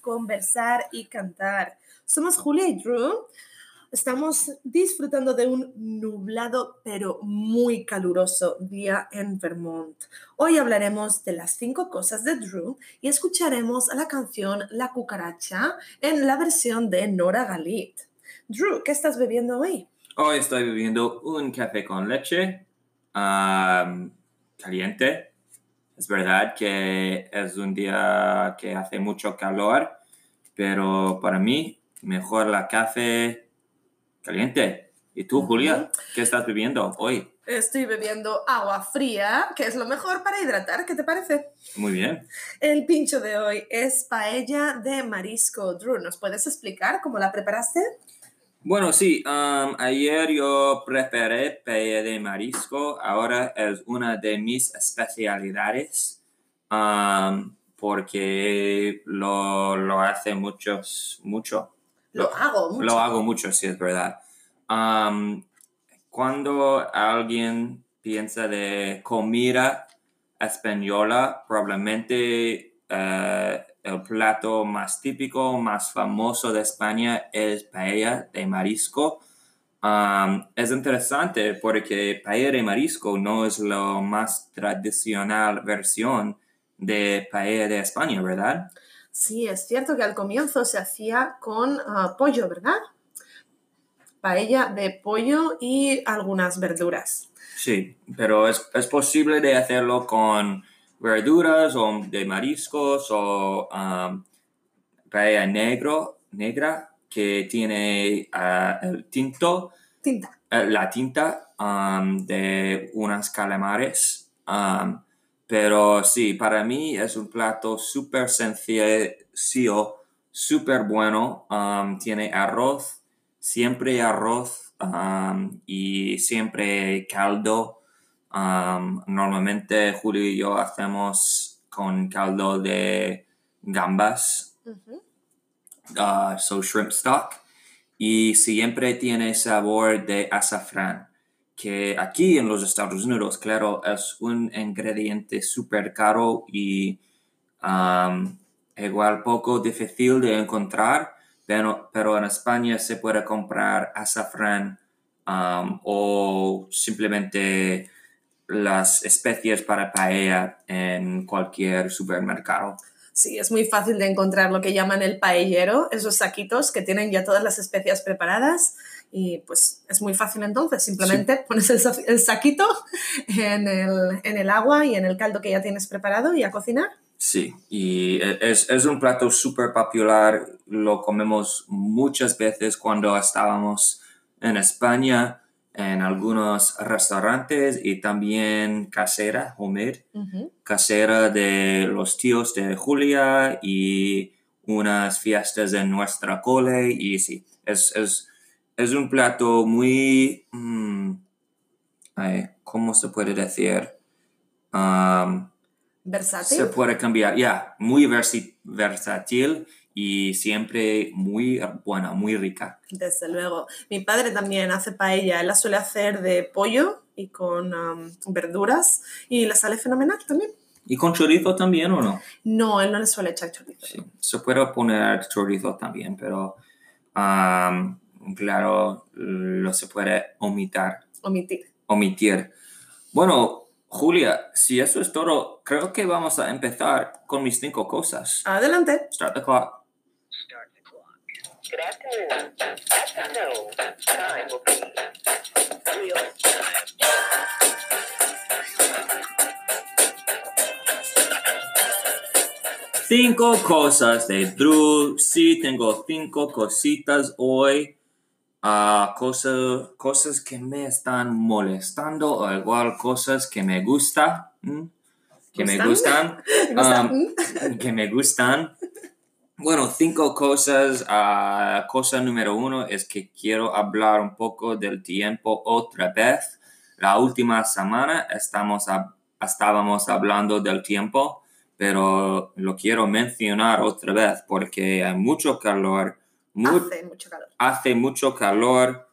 Conversar y Cantar. Somos Julia y Drew. Estamos disfrutando de un nublado pero muy caluroso día en Vermont. Hoy hablaremos de las cinco cosas de Drew y escucharemos la canción La cucaracha en la versión de Nora Galit. Drew, ¿qué estás bebiendo hoy? Hoy estoy bebiendo un café con leche caliente. Es verdad que es un día que hace mucho calor, pero para mí mejor la café caliente. ¿Y tú, Julia, qué estás bebiendo hoy? Estoy bebiendo agua fría, que es lo mejor para hidratar. ¿Qué te parece? Muy bien. El pincho de hoy es paella de marisco. Drew, ¿nos puedes explicar cómo la preparaste? Bueno, sí, um, ayer yo preparé paella de marisco. Ahora es una de mis especialidades um, porque lo, lo hace muchos, mucho. Lo hago mucho. Lo hago mucho, sí, es verdad. Um, cuando alguien piensa de comida española, probablemente eh, el plato más típico, más famoso de España es paella de marisco. Um, es interesante porque paella de marisco no es la más tradicional versión de paella de España, ¿verdad? Sí, es cierto que al comienzo se hacía con uh, pollo, ¿verdad? Paella de pollo y algunas verduras. Sí, pero es, es posible de hacerlo con verduras o de mariscos o um, paella negro, negra que tiene uh, el tinto, Tinta. uh, la tinta um, de unas calamares. Um, pero sí, para mí es un plato súper sencillo, súper bueno. Um, tiene arroz, siempre arroz y siempre caldo. Um, normalmente Julio y yo hacemos con caldo de gambas, Ujú. uh, so shrimp stock, y siempre tiene sabor de azafrán, que aquí en los Estados Unidos, claro, es un ingrediente súper caro y um, igual poco difícil de encontrar, pero, pero en España se puede comprar azafrán um, o simplemente las especies para paella en cualquier supermercado. Sí, es muy fácil de encontrar lo que llaman el paellero, esos saquitos que tienen ya todas las especias preparadas y pues es muy fácil entonces, simplemente pones el, sa- el saquito en el, en el agua y en el caldo que ya tienes preparado y a cocinar. Sí, y e- es, es un plato súper popular, lo comemos muchas veces cuando estábamos en España, en algunos restaurantes y también casera, homemade, casera de los tíos de Julia y unas fiestas en nuestra cole y sí, es, es, es un plato muy, mm, ay, ¿cómo se puede decir? Um, Versátil. se puede cambiar, ya, muy versi- versátil y siempre muy buena, muy rica. Desde luego. Mi padre también hace paella. Él la suele hacer de pollo y con am, verduras y le sale fenomenal también. ¿Y con chorizo también o no? No, él no le suele echar chorizo. Sí, se puede poner chorizo también, pero am, claro, lo se puede omitar, Omitir. omitir. Bueno, Julia, si eso es todo, creo que vamos a empezar con mis cinco cosas. Adelante. Start the clock. Time will be real time. Cinco cosas de Drew. Sí, tengo cinco cositas hoy. Ah, cosa- cosas que me están molestando o igual cosas que me gustan. ¿m? Que me ¿Gustan? gustan. ¿Te gusta? Um, que me gustan. Bueno, cinco cosas. Ah, cosa número uno es que quiero hablar un poco del tiempo otra vez. La última semana estamos estábamos hablando del tiempo, pero lo quiero mencionar otra vez porque hay mucho calor, mu- Hace mucho calor. hace mucho calor,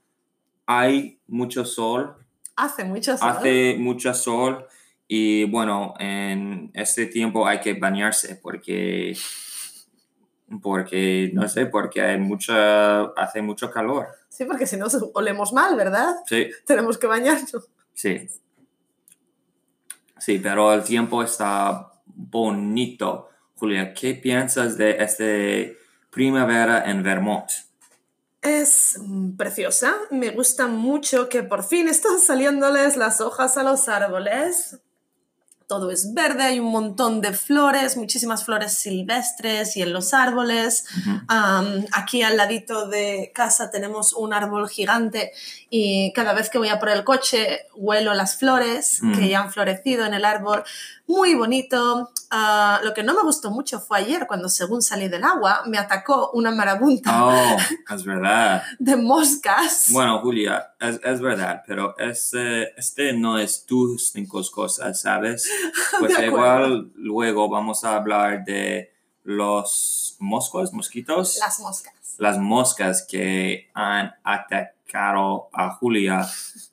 hay mucho sol, Hace mucho sol. hace mucho sol Y bueno, en este tiempo hay que bañarse porque, porque no sé, porque hay mucha, hace mucho calor. Sí, porque si no olemos mal, ¿verdad? Sí, Tenemos que bañarnos. sí. Sí, pero el tiempo está bonito. Julia, ¿qué piensas de este primavera en Vermont? Es preciosa. Me gusta mucho que por fin están saliéndoles las hojas a los árboles. Todo es verde, hay un montón de flores, muchísimas flores silvestres y en los árboles. Aquí al ladito de casa tenemos un árbol gigante y cada vez que voy a por el coche huelo las flores Mm. que ya han florecido en el árbol. Muy bonito. Ah, lo que no me gustó mucho fue ayer cuando según salí del agua me atacó una marabunta Oh, es verdad. de moscas. Bueno, Julia, es, es verdad, pero este, este no es tus cinco cosas, ¿sabes? Pues igual luego vamos a hablar de los moscos, mosquitos, Las moscas. las moscas que han atacado a Julia,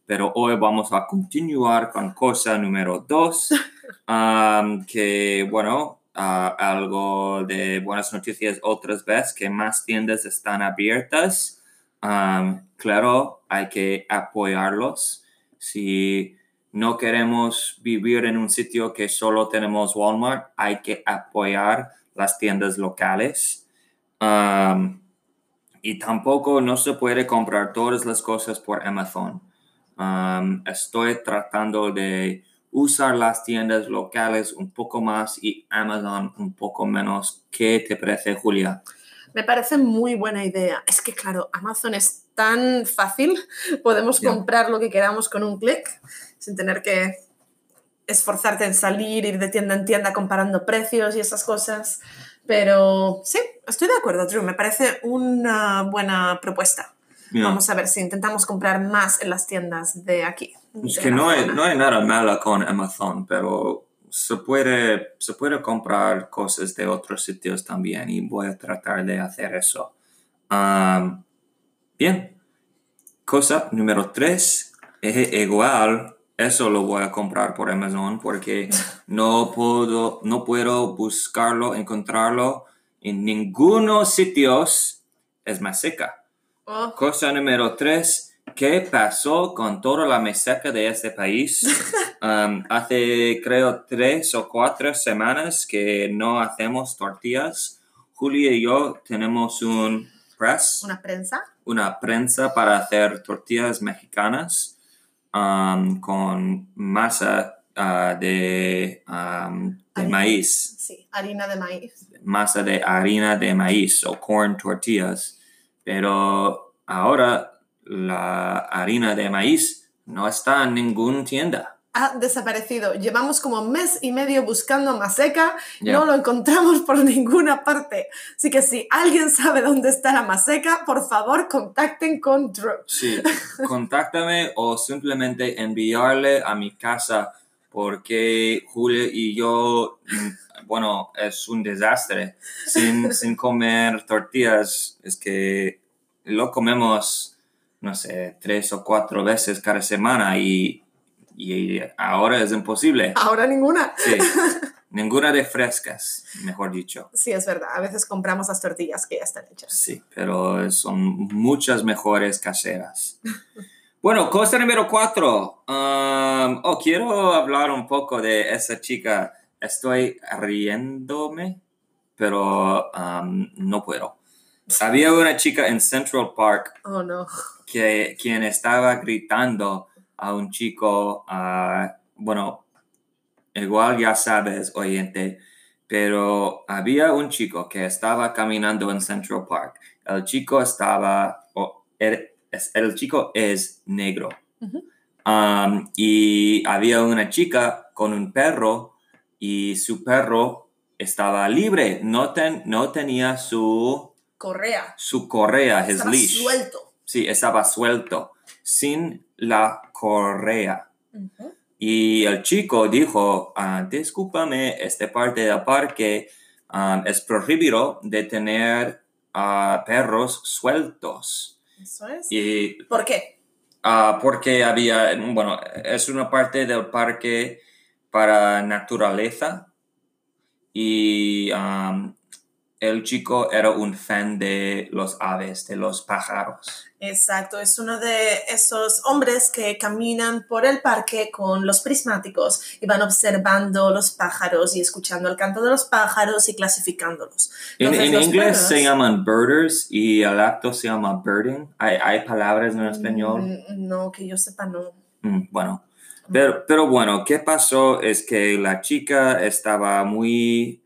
pero hoy vamos a continuar con cosa número dos, um, que bueno, algo de buenas noticias otras veces, que más tiendas están abiertas. Um, claro, hay que apoyarlos. Si no queremos vivir en un sitio que solo tenemos Walmart, hay que apoyar las tiendas locales. Um, y tampoco no se puede comprar todas las cosas por Amazon. Um, estoy tratando de usar las tiendas locales un poco más y Amazon un poco menos. ¿Qué te parece, Julia? Me parece muy buena idea. Es que, claro, Amazon es tan fácil. Podemos comprar lo que queramos con un clic sin tener que esforzarte en salir, ir de tienda en tienda comparando precios y esas cosas. Pero sí, estoy de acuerdo, Drew. Me parece una buena propuesta. Vamos a ver si intentamos comprar más en las tiendas de aquí. es de que no hay, no hay nada malo con Amazon, pero se puede, se puede comprar cosas de otros sitios también y voy a tratar de hacer eso. Um, bien. Cosa número tres. Es igual, eso lo voy a comprar por Amazon porque no puedo, no puedo buscarlo, encontrarlo en ningunos sitios. Es más seca. Oh, Cosa número tres. ¿Qué pasó con toda la meseca de este país? Um, hace, creo, tres o cuatro semanas que no hacemos tortillas. Julia y yo tenemos un press, una prensa. una prensa para hacer tortillas mexicanas um, con masa ah, de, um, de Harina. maíz Sí, harina de maíz. masa de harina de maíz o corn tortillas, pero ahora la harina de maíz no está en ninguna tienda. Ha desaparecido. Llevamos como mes y medio buscando maseca Ya. No lo encontramos por ninguna parte. Así que si alguien sabe dónde está la maseca, por favor contacten con Drew. Sí, contáctame o simplemente enviarle a mi casa porque Julio y yo, mm, bueno, es un desastre. Sin, sin comer tortillas, es que lo comemos, no sé, tres o cuatro veces cada semana y, y ahora es imposible. Ahora ninguna. Sí, ninguna de frescas, mejor dicho. Sí, es verdad. A veces compramos las tortillas que ya están hechas. Sí, pero son muchas mejores caseras. Bueno, cosa número cuatro. Um, oh, quiero hablar un poco de esa chica. Estoy riéndome, pero um, no puedo. Había una chica en Central Park Oh, no. que quien estaba gritando a un chico, ah, bueno, igual ya sabes, oyente, pero había un chico que estaba caminando en Central Park. El chico estaba, o er- es- el chico es negro. Um, y había una chica con un perro y su perro estaba libre, no, ten- no tenía su, Correa. su correa, his Estaba leash. suelto. Sí, estaba suelto, sin la correa. Y el chico dijo, ah, discúlpame, esta parte del parque ah, es prohibido de tener ah, perros sueltos. Eso es. Y ¿Por qué? ah, porque había, bueno, es una parte del parque para naturaleza y um, el chico era un fan de los aves, de los pájaros. Exacto, es uno de esos hombres que caminan por el parque con los prismáticos y van observando los pájaros y escuchando el canto de los pájaros y clasificándolos. En, Entonces, en los inglés perros- se llaman birders y el acto se llama birding. Hay, hay palabras en español. Mm, No, que yo sepa, no. Mm, bueno, pero, pero bueno, ¿qué pasó? Es que la chica estaba muy,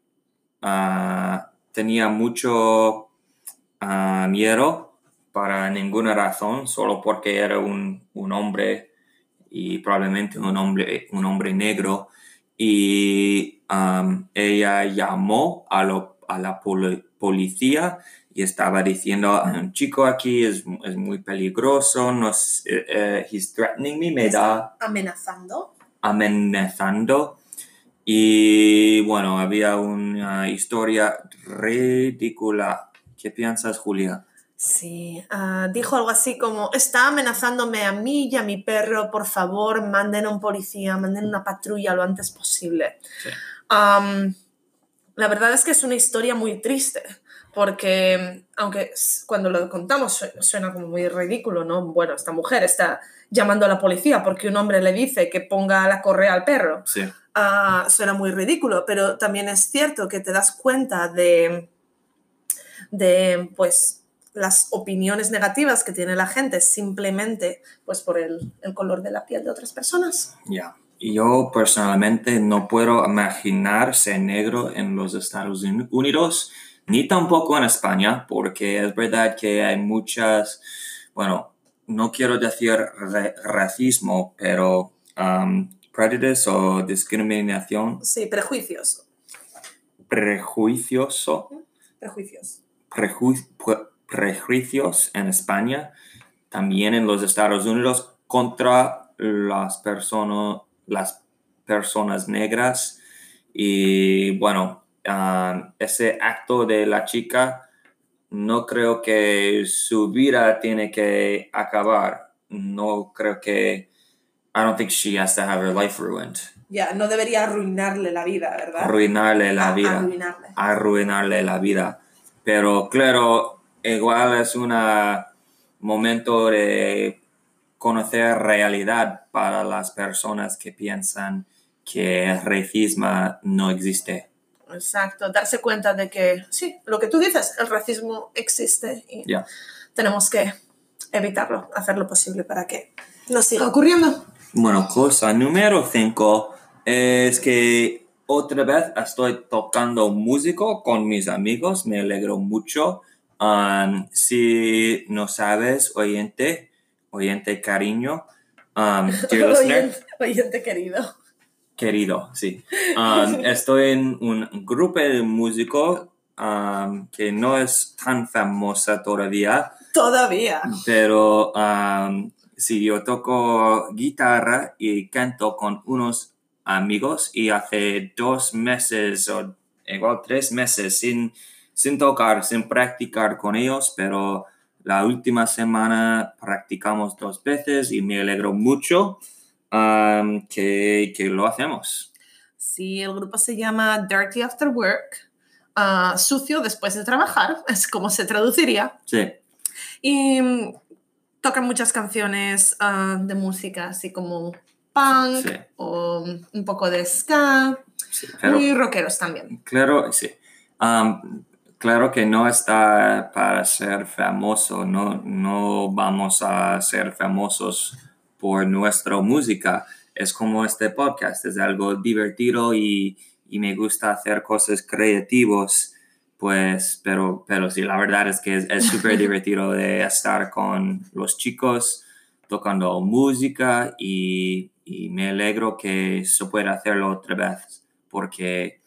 ah, tenía mucho ah, miedo para ninguna razón, solo porque era un, un hombre y probablemente un hombre, un hombre negro. Y ella llamó a, lo- a la poli- policía y estaba diciendo, "Hay un chico aquí es, es muy peligroso, nos, eh, eh, he's threatening me, me da Amenazando. amenazando. Y bueno, había una historia ridícula. ¿Qué piensas, Julia? Sí, ah, dijo algo así como, está amenazándome a mí y a mi perro, por favor, manden a un policía, manden una patrulla lo antes posible. Sí. La verdad es que es una historia muy triste, porque aunque cuando lo contamos su- suena como muy ridículo, ¿no? Bueno, esta mujer está llamando a la policía porque un hombre le dice que ponga la correa al perro. Sí, Ah, suena muy ridículo, pero también es cierto que te das cuenta de, de pues, las opiniones negativas que tiene la gente simplemente pues, por el, el color de la piel de otras personas. ya. Y Yo personalmente no puedo imaginar ser negro en los Estados Unidos, ni tampoco en España, porque es verdad que hay muchas, bueno, no quiero decir ra- racismo, pero um, prejudice o discriminación, Sí, prejuicios. prejuicioso, Prejuicios. preju- pre- prejuicios en España, también en los Estados Unidos contra las personas las personas negras y bueno ah, ese acto de la chica no creo que su vida tiene que acabar no creo que I don't think she has to have her life ruined Ya, no debería arruinarle la vida, ¿verdad? arruinarle la A- vida Arruinarle. arruinarle la vida. Pero claro, igual es un momento de conocer realidad para las personas que piensan que el racismo no existe. Exacto, darse cuenta de que sí, lo que tú dices, el racismo existe y tenemos que evitarlo, hacer lo posible para que no siga ocurriendo. Bueno, cosa número 5 es que otra vez estoy tocando músico con mis amigos, me alegro mucho. Um, si no sabes, oyente, oyente cariño, um, dear listener, Oyente, oyente querido. Querido, sí. Um, estoy en un grupo de músico um, que no es tan famosa todavía, Todavía. pero um, sí, yo toco guitarra y canto con unos amigos y hace dos meses o igual tres meses sin, sin tocar, sin practicar con ellos, pero la última semana practicamos dos veces y me alegro mucho um, que, que lo hacemos. Sí, el grupo se llama Dirty After Work, ah, sucio después de trabajar, es como se traduciría. Sí, Y mm, tocan muchas canciones ah, de música, así como punk Sí. o mm, un poco de ska, sí, muy rockeros también. claro, sí. Um, claro que no está para ser famoso, no, no vamos a ser famosos por nuestra música. Es como este podcast, es algo divertido y, y me gusta hacer cosas creativas, pues, pero, pero sí, la verdad es que es súper divertido de estar con los chicos tocando música y, y me alegro que se pueda hacerlo otra vez porque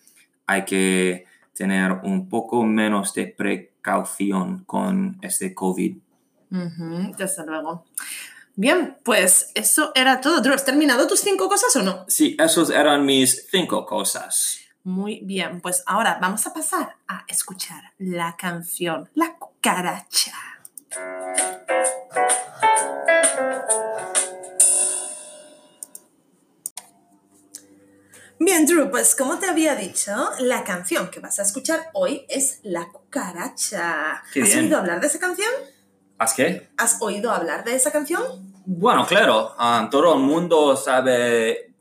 hay que tener un poco menos de precaución con este COVID. Ujú, desde luego. Bien, pues eso era todo. Drew, ¿has terminado tus cinco cosas o no? Sí, esos eran mis cinco cosas. Muy bien, pues ahora vamos a pasar a escuchar la canción La cucaracha. Bien, Drew, pues como te había dicho, la canción que vas a escuchar hoy es La cucaracha. Qué ¿Has bien. oído hablar de esa canción? ¿Haz qué? ¿Has oído hablar de esa canción? Bueno, claro, ah, todo el mundo sabe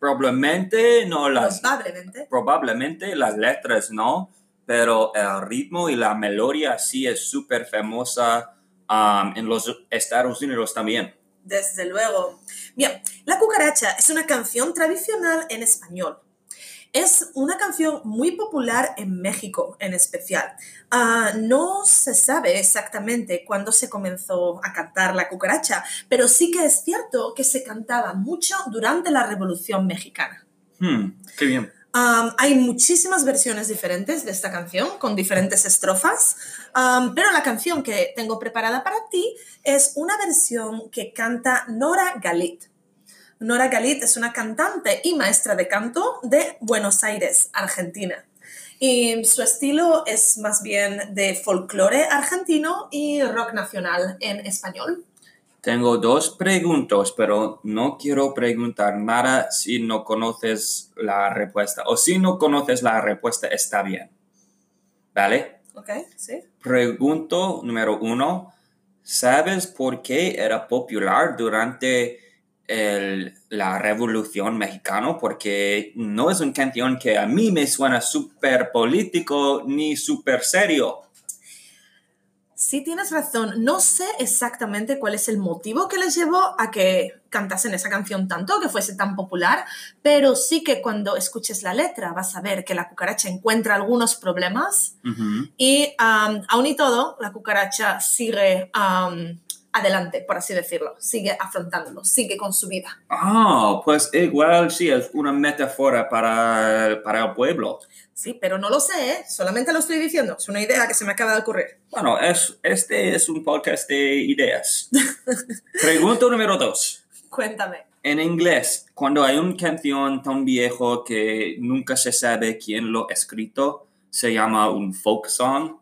probablemente, no las, Probablemente. probablemente las letras no, pero el ritmo y la melodía sí es súper famosa ah, en los Estados Unidos también. Desde luego. Bien, La cucaracha es una canción tradicional en español. Es una canción muy popular en México en especial. Ah, no se sabe exactamente cuándo se comenzó a cantar la cucaracha, pero sí que es cierto que se cantaba mucho durante la Revolución Mexicana. Hmm, qué bien. Um, hay muchísimas versiones diferentes de esta canción con diferentes estrofas, um, pero la canción que tengo preparada para ti es una versión que canta Nora Galit. Nora Galit es una cantante y maestra de canto de Buenos Aires, Argentina. Y su estilo es más bien de folclore argentino y rock nacional en español. Tengo dos preguntas, pero no quiero preguntar nada si no conoces la respuesta. O si no conoces la respuesta, está bien. ¿Vale? ¿Ok? ¿Sí? Pregunto número uno. ¿Sabes por qué era popular durante el- la Revolución Mexicana? Porque no es una canción que a mí me suena súper político ni súper serio. Sí, tienes razón. No sé exactamente cuál es el motivo que les llevó a que cantasen esa canción tanto, que fuese tan popular, pero sí que cuando escuches la letra vas a ver que la cucaracha encuentra algunos problemas Ujú. y am, aún y todo, la cucaracha sigue adelante, por así decirlo, sigue afrontándolo, sigue con su vida. Ah, pues igual sí, es una metáfora para, para el pueblo. Sí, pero no lo sé, ¿eh? solamente lo estoy diciendo, es una idea que se me acaba de ocurrir. Bueno, es, este es un podcast de ideas. Pregunta número dos. Cuéntame. En inglés, cuando hay una canción tan viejo que nunca se sabe quién lo ha escrito, se llama un folk song.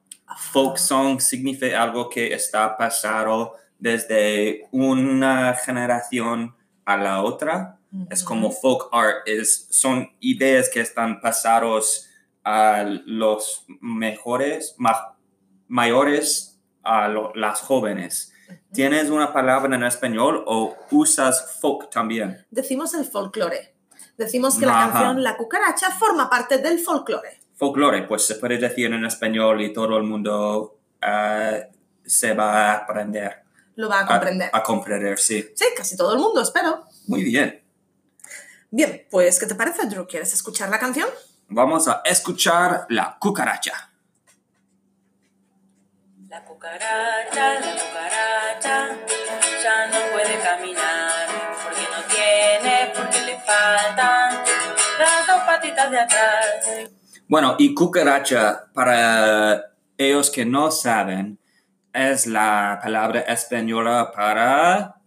Folk song significa algo que está pasado desde una generación a la otra. Es como folk art, es, son ideas que están pasados a los mejores, ma- mayores a lo- las jóvenes. ¿Tienes una palabra en español o usas folk también? Decimos el folclore. Decimos que la Ajá. canción La cucaracha forma parte del folclore. Folklore, pues se puede decir en español y todo el mundo ah, se va a aprender. Lo va a comprender. A, a comprender, sí. Sí, casi todo el mundo, espero. Muy bien. Bien, pues, ¿qué te parece, Drew? ¿Quieres escuchar la canción? Vamos a escuchar la cucaracha. La cucaracha, la cucaracha, ya no puede caminar, porque no tiene, porque le faltan las dos patitas de atrás. Bueno, y cucaracha, para ellos que no saben, es la palabra española para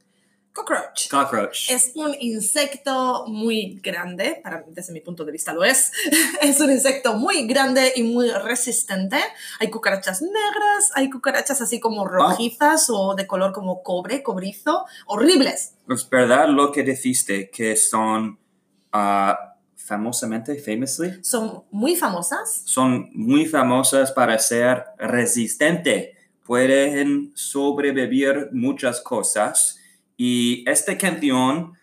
Cockroach. cockroach. Es un insecto muy grande, para, desde mi punto de vista lo es. es un insecto muy grande y muy resistente. Hay cucarachas negras, hay cucarachas así como rojizas o de color como cobre, cobrizo, horribles. Es verdad lo que dijiste, que son ah, famosamente, famously, Son muy famosas. son muy famosas para ser resistente. Pueden sobrevivir muchas cosas. Y esta canción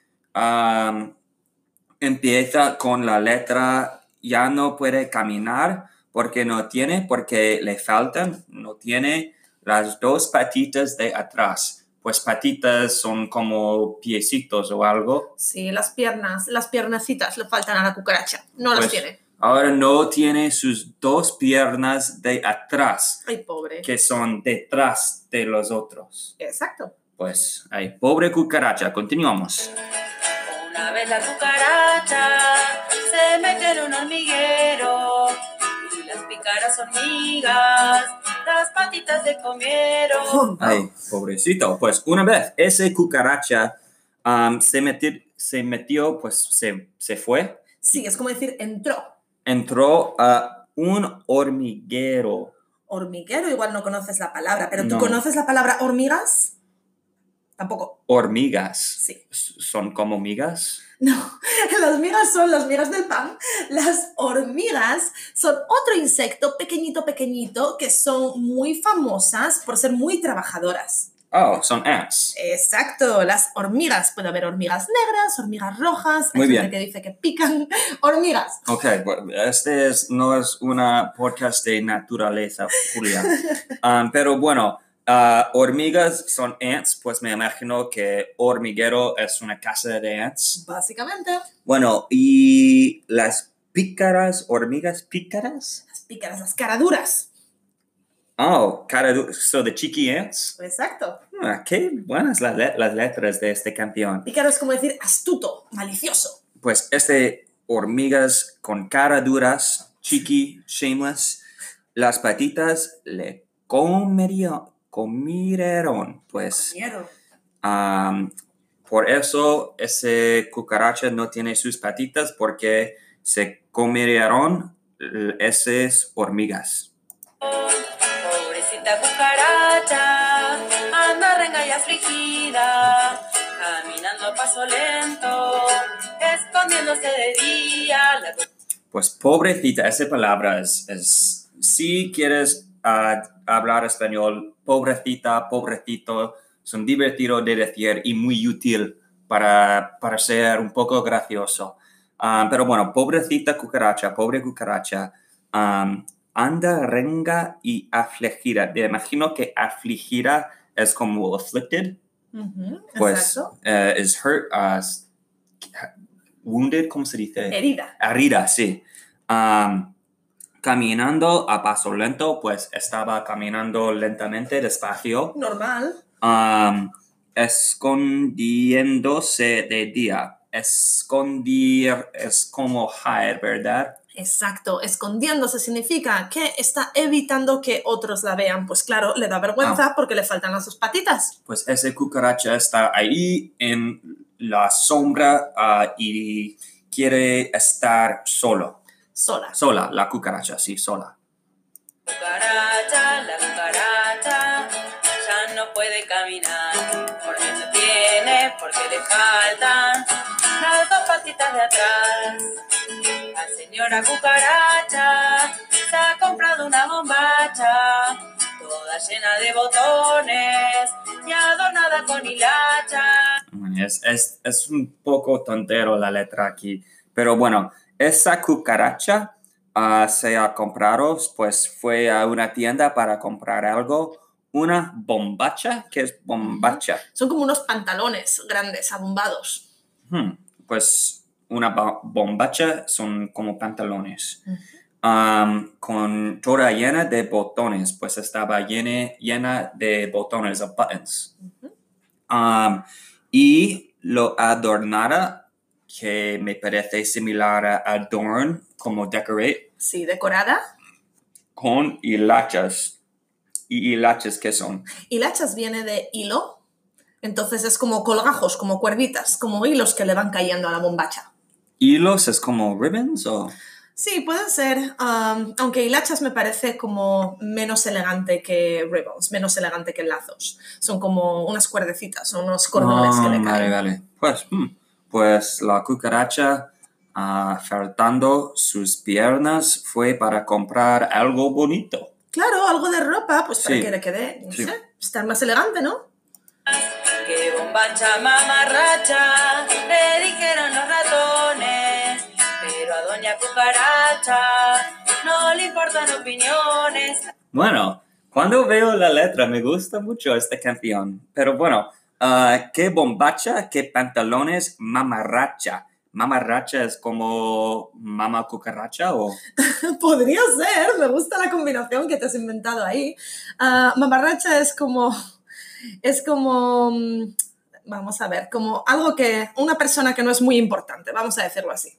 empieza con la letra ya no puede caminar porque no tiene, porque le faltan, no tiene las dos patitas de atrás. Pues patitas son como piecitos o algo. Sí, las piernas, las piernecitas le faltan a la cucaracha. No las Pues, tiene. Ahora no tiene sus dos piernas de atrás, Ay, pobre. que son detrás de los otros. Exacto. Pues, ay, pobre cucaracha, continuamos. Una vez la cucaracha se metió en un hormiguero y las picaras hormigas las patitas se comieron. Oh. Ay, pobrecito. Pues una vez ese cucaracha se, metió, se metió, pues se, se fue, Sí, es como decir entró. Entró a un hormiguero. Hormiguero, igual no conoces la palabra, pero ¿tú No. conoces la palabra hormigas? Tampoco. Hormigas. Sí. ¿Son como migas? No, Las migas son las migas del pan. Las hormigas son otro insecto pequeñito, pequeñito, que son muy famosas por ser muy trabajadoras. Oh, son ants. Exacto, las hormigas. Puede haber hormigas negras, hormigas rojas. Hay Muy gente bien. que dice que pican. Hormigas. Ok, bueno, este es, no es una podcast de naturaleza, Julia. Um, pero bueno, ah, hormigas son ants, pues me imagino que hormiguero es una casa de ants. Básicamente, Bueno, y las pícaras, hormigas pícaras. las pícaras, las caraduras. Oh, cara, so the cheeky ants. Exacto. Ah, qué buenas las, le- las letras de este campeón. Pícaro es como decir astuto, malicioso. Pues este hormigas con cara duras, cheeky, shameless, las patitas le comerían, comieron, pues Miedo. am, por eso ese cucaracha no tiene sus patitas porque se comieron esas hormigas. Afligida, caminando a paso lento, escondiéndose de día. Pues pobrecita, esa palabra es, si quieres ah, hablar español, pobrecita, pobrecito, son divertidos de decir y muy útil para, para ser un poco gracioso. Ah, pero bueno, pobrecita cucaracha, pobre cucaracha, am, anda renga y afligida. Me imagino que afligida es como afflicted, pues Exacto. eh, is hurt, s- wounded, ¿cómo se dice? Herida. Herida, sí. Am, caminando a paso lento, pues estaba caminando lentamente, despacio, Normal. am, escondiéndose de día. Escondir es como hide, ¿verdad? Exacto. Escondiéndose significa que está evitando que otros la vean. Pues claro, le da vergüenza Ah. porque le faltan las sus patitas. Pues ese cucaracha está ahí en la sombra ah, y quiere estar solo. Sola. Sola, la cucaracha, sí, sola. cucaracha, la cucaracha, ya no puede caminar, porque no tiene, porque le faltan las dos patitas de atrás. Señora cucaracha se ha comprado una bombacha, toda llena de botones y adornada con hilacha. Es, es, es un poco tontero la letra aquí. Pero bueno, esa cucaracha ah, se ha comprado, pues fue a una tienda para comprar algo. Una bombacha, ¿qué es bombacha? Son como unos pantalones grandes, abombados. Hmm, Pues una ba- bombacha son como pantalones. Am, con toda llena de botones, pues estaba llena, llena de botones, of buttons. Am, y lo adornara, que me parece similar a adorn, como decorate, Sí, decorada. con hilachas. ¿Y hilachas qué son? Hilachas viene de hilo. Entonces es como colgajos, como cuerditas, como hilos que le van cayendo a la bombacha. ¿Hilos es como ribbons o...? Sí, pueden ser, um, aunque hilachas me parece como menos elegante que ribbons, menos elegante que lazos. Son como unas cuerdecitas, son unos cordones que Ah, le Vale, caen. vale. Pues, hmm, pues la cucaracha, ah, faltando sus piernas, fue para comprar algo bonito. Claro, algo de ropa, pues para Sí. que le quede, no Sí. sé, estar más elegante, ¿no? Que bombacha mamarracha, le dijeron los doña cucaracha no le importan opiniones. Bueno, cuando veo la letra me gusta mucho esta canción. Pero bueno, ah, ¿qué bombacha? ¿Qué pantalones? Mamarracha. Mamarracha es como mama cucaracha o... Podría ser, me gusta la combinación que te has inventado ahí. Ah, mamarracha es como, es como, mm, vamos a ver, como algo que, una persona que no es muy importante, vamos a decirlo así.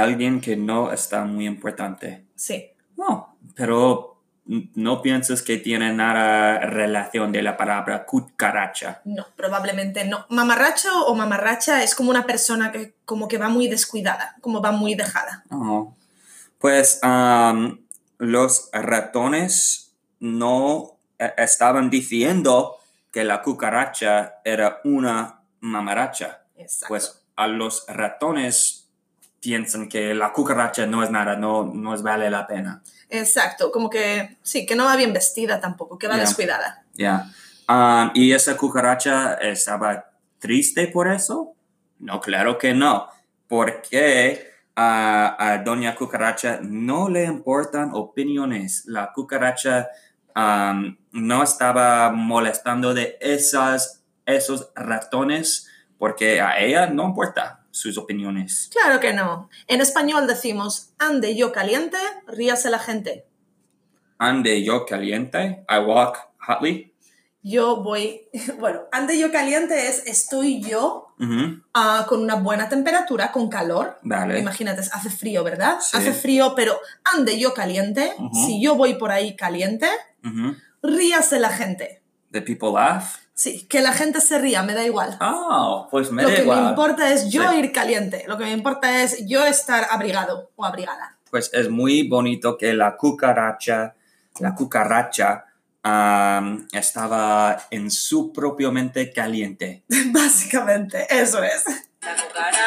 Alguien que no está muy importante. Sí, No, pero no piensas que tiene nada relación de la palabra cucaracha. no, probablemente no. Mamarracho o mamarracha es como una persona que como que va muy descuidada, como va muy dejada. Oh. Pues los ratones no eh, estaban diciendo que la cucaracha era una mamaracha. Exacto. Pues a los ratones piensan que la cucaracha no es nada, no, no vale la pena. Exacto, como que sí, que no va bien vestida tampoco, que va descuidada. Ya. Um, ¿Y esa cucaracha estaba triste por eso? No, claro que no. Porque a, a Doña Cucaracha no le importan opiniones. La cucaracha um, no estaba molestando de esas, esos ratones porque a ella no importa sus opiniones. Claro que no. En español decimos, ande yo caliente, ríase la gente. Ande yo caliente, I walk hotly. Yo voy, bueno, ande yo caliente es estoy yo ah, con una buena temperatura, con calor. Vale. Imagínate, hace frío, ¿verdad? Sí. Hace frío, pero ande yo caliente. Si yo voy por ahí caliente, ríase la gente. The people laugh. Sí, que la gente se ría, me da igual. Oh, pues me Lo da que me igual. importa es yo Sí. ir caliente. Lo que me importa es yo estar abrigado o abrigada. Pues es muy bonito que la cucaracha, la cucaracha am, estaba en su propio mente caliente. Básicamente, eso es. La cucaracha,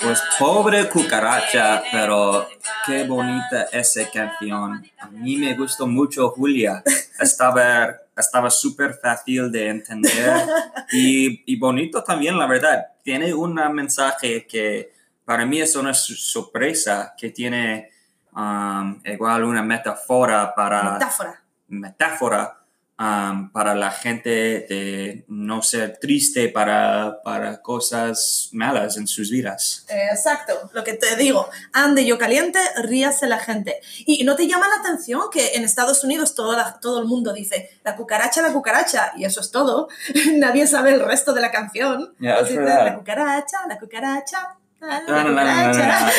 Pues pobre cucaracha, pero qué bonita esa canción. A mí me gustó mucho Julia. Estaba estaba súper fácil de entender y, y bonito también, la verdad. Tiene un mensaje que para mí es una sorpresa, que tiene um, igual una metáfora para Metáfora. metáfora um, para la gente de no ser triste para, para cosas malas en sus vidas. Exacto, lo que te digo, ande yo caliente, ríase la gente. Y no te llama la atención que en Estados Unidos todo, la- todo el mundo dice la cucaracha, la cucaracha, y eso es todo. Nadie sabe el resto de la canción. La cucaracha, la cucaracha, la, No, no, no.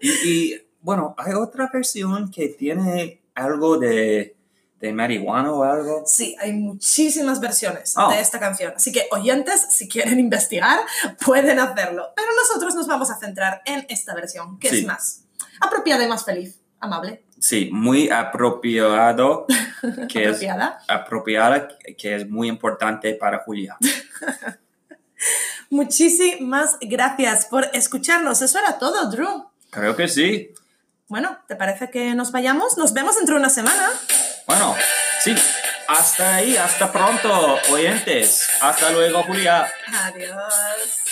Y, bueno, hay otra versión que tiene algo de, de marihuana o algo. Sí, hay muchísimas versiones Oh. de esta canción. Así que oyentes, si quieren investigar, pueden hacerlo. Pero nosotros nos vamos a centrar en esta versión, que Sí. es más apropiada y más feliz, amable, Sí, muy apropiado, que es apropiada. apropiada, que es muy importante para Julia. Muchísimas gracias por escucharnos. Eso era todo, Drew. Creo que sí. Bueno, ¿te parece que nos vayamos? Nos vemos dentro de una semana. Bueno, sí. Hasta ahí, hasta pronto, oyentes. Hasta luego, Julia. Adiós.